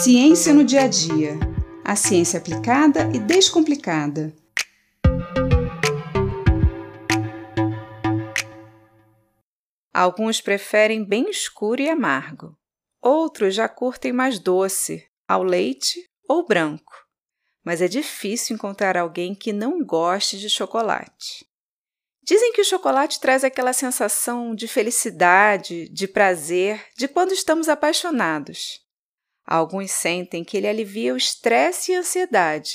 Ciência no dia a dia. A ciência aplicada e descomplicada. Alguns preferem bem escuro e amargo. Outros já curtem mais doce, ao leite ou branco. Mas é difícil encontrar alguém que não goste de chocolate. Dizem que o chocolate traz aquela sensação de felicidade, de prazer, de quando estamos apaixonados. Alguns sentem que ele alivia o estresse e a ansiedade.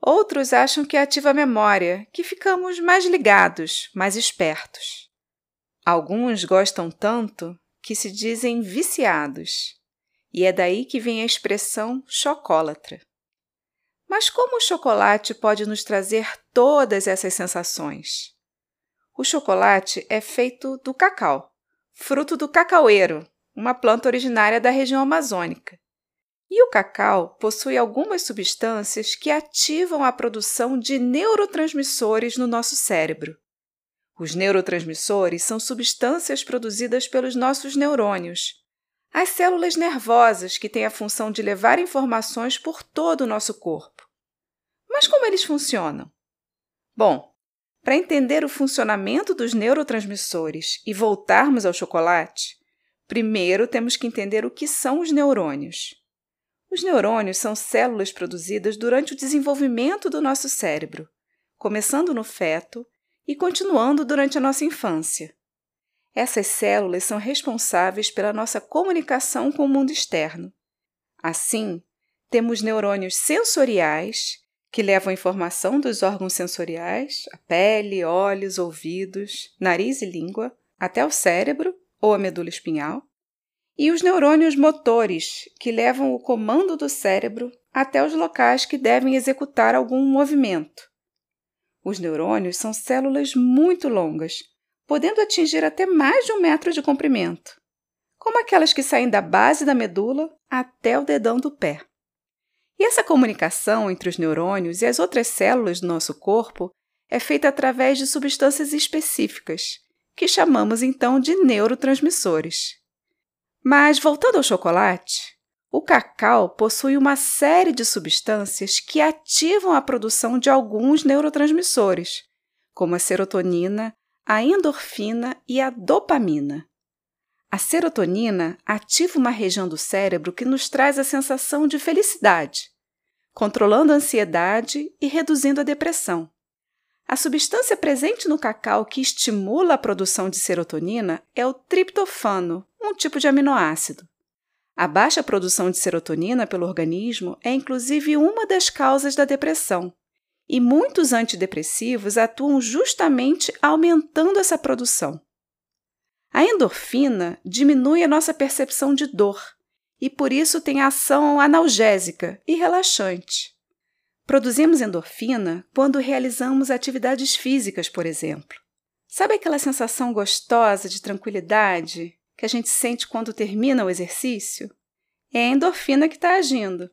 Outros acham que ativa a memória, que ficamos mais ligados, mais espertos. Alguns gostam tanto que se dizem viciados, e é daí que vem a expressão chocólatra. Mas como o chocolate pode nos trazer todas essas sensações? O chocolate é feito do cacau, fruto do cacaueiro, uma planta originária da região amazônica. E o cacau possui algumas substâncias que ativam a produção de neurotransmissores no nosso cérebro. Os neurotransmissores são substâncias produzidas pelos nossos neurônios, as células nervosas que têm a função de levar informações por todo o nosso corpo. Mas como eles funcionam? Bom, para entender o funcionamento dos neurotransmissores e voltarmos ao chocolate, primeiro temos que entender o que são os neurônios. Os neurônios são células produzidas durante o desenvolvimento do nosso cérebro, começando no feto e continuando durante a nossa infância. Essas células são responsáveis pela nossa comunicação com o mundo externo. Assim, temos neurônios sensoriais, que levam informação dos órgãos sensoriais, a pele, olhos, ouvidos, nariz e língua, até o cérebro ou a medula espinhal, e os neurônios motores, que levam o comando do cérebro até os locais que devem executar algum movimento. Os neurônios são células muito longas, podendo atingir até mais de um metro de comprimento, como aquelas que saem da base da medula até o dedão do pé. E essa comunicação entre os neurônios e as outras células do nosso corpo é feita através de substâncias específicas, que chamamos então de neurotransmissores. Mas voltando ao chocolate, o cacau possui uma série de substâncias que ativam a produção de alguns neurotransmissores, como a serotonina, a endorfina e a dopamina. A serotonina ativa uma região do cérebro que nos traz a sensação de felicidade, controlando a ansiedade e reduzindo a depressão. A substância presente no cacau que estimula a produção de serotonina é o triptofano, um tipo de aminoácido. A baixa produção de serotonina pelo organismo é inclusive uma das causas da depressão, e muitos antidepressivos atuam justamente aumentando essa produção. A endorfina diminui a nossa percepção de dor e por isso tem ação analgésica e relaxante. Produzimos endorfina quando realizamos atividades físicas, por exemplo. Sabe aquela sensação gostosa de tranquilidade que a gente sente quando termina o exercício? É a endorfina que está agindo.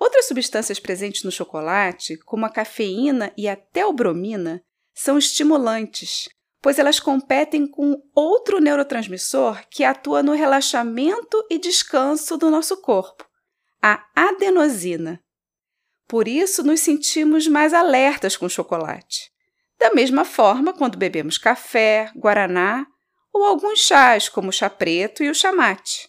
Outras substâncias presentes no chocolate, como a cafeína e a teobromina, são estimulantes, pois elas competem com outro neurotransmissor que atua no relaxamento e descanso do nosso corpo, a adenosina. Por isso, nos sentimos mais alertas com o chocolate. Da mesma forma, quando bebemos café, guaraná ou alguns chás, como o chá preto e o chamate.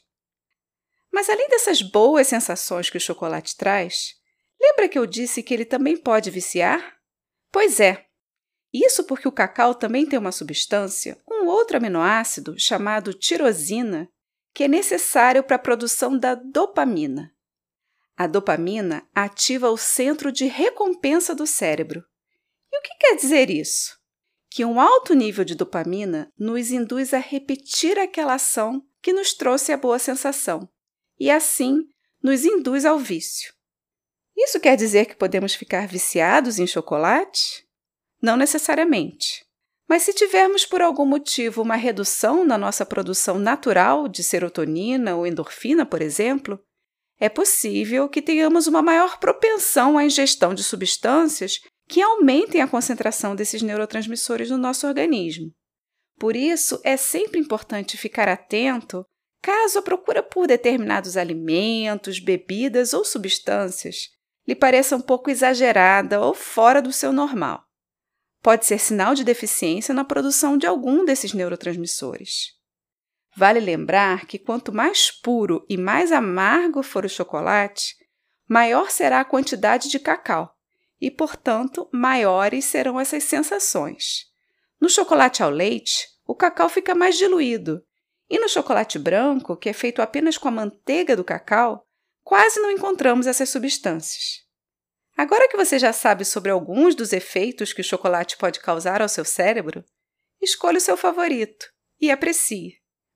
Mas além dessas boas sensações que o chocolate traz, lembra que eu disse que ele também pode viciar? Pois é. Isso porque o cacau também tem uma substância, um outro aminoácido chamado tirosina, que é necessário para a produção da dopamina. A dopamina ativa o centro de recompensa do cérebro. E o que quer dizer isso? Que um alto nível de dopamina nos induz a repetir aquela ação que nos trouxe a boa sensação, e assim nos induz ao vício. Isso quer dizer que podemos ficar viciados em chocolate? Não necessariamente. Mas se tivermos por algum motivo uma redução na nossa produção natural de serotonina ou endorfina, por exemplo, é possível que tenhamos uma maior propensão à ingestão de substâncias que aumentem a concentração desses neurotransmissores no nosso organismo. Por isso, é sempre importante ficar atento Caso a procura por determinados alimentos, bebidas ou substâncias lhe pareça um pouco exagerada ou fora do seu normal, pode ser sinal de deficiência na produção de algum desses neurotransmissores. Vale lembrar que quanto mais puro e mais amargo for o chocolate, maior será a quantidade de cacau e, portanto, maiores serão essas sensações. No chocolate ao leite, o cacau fica mais diluído, e no chocolate branco, que é feito apenas com a manteiga do cacau, quase não encontramos essas substâncias. Agora que você já sabe sobre alguns dos efeitos que o chocolate pode causar ao seu cérebro, escolha o seu favorito e aprecie,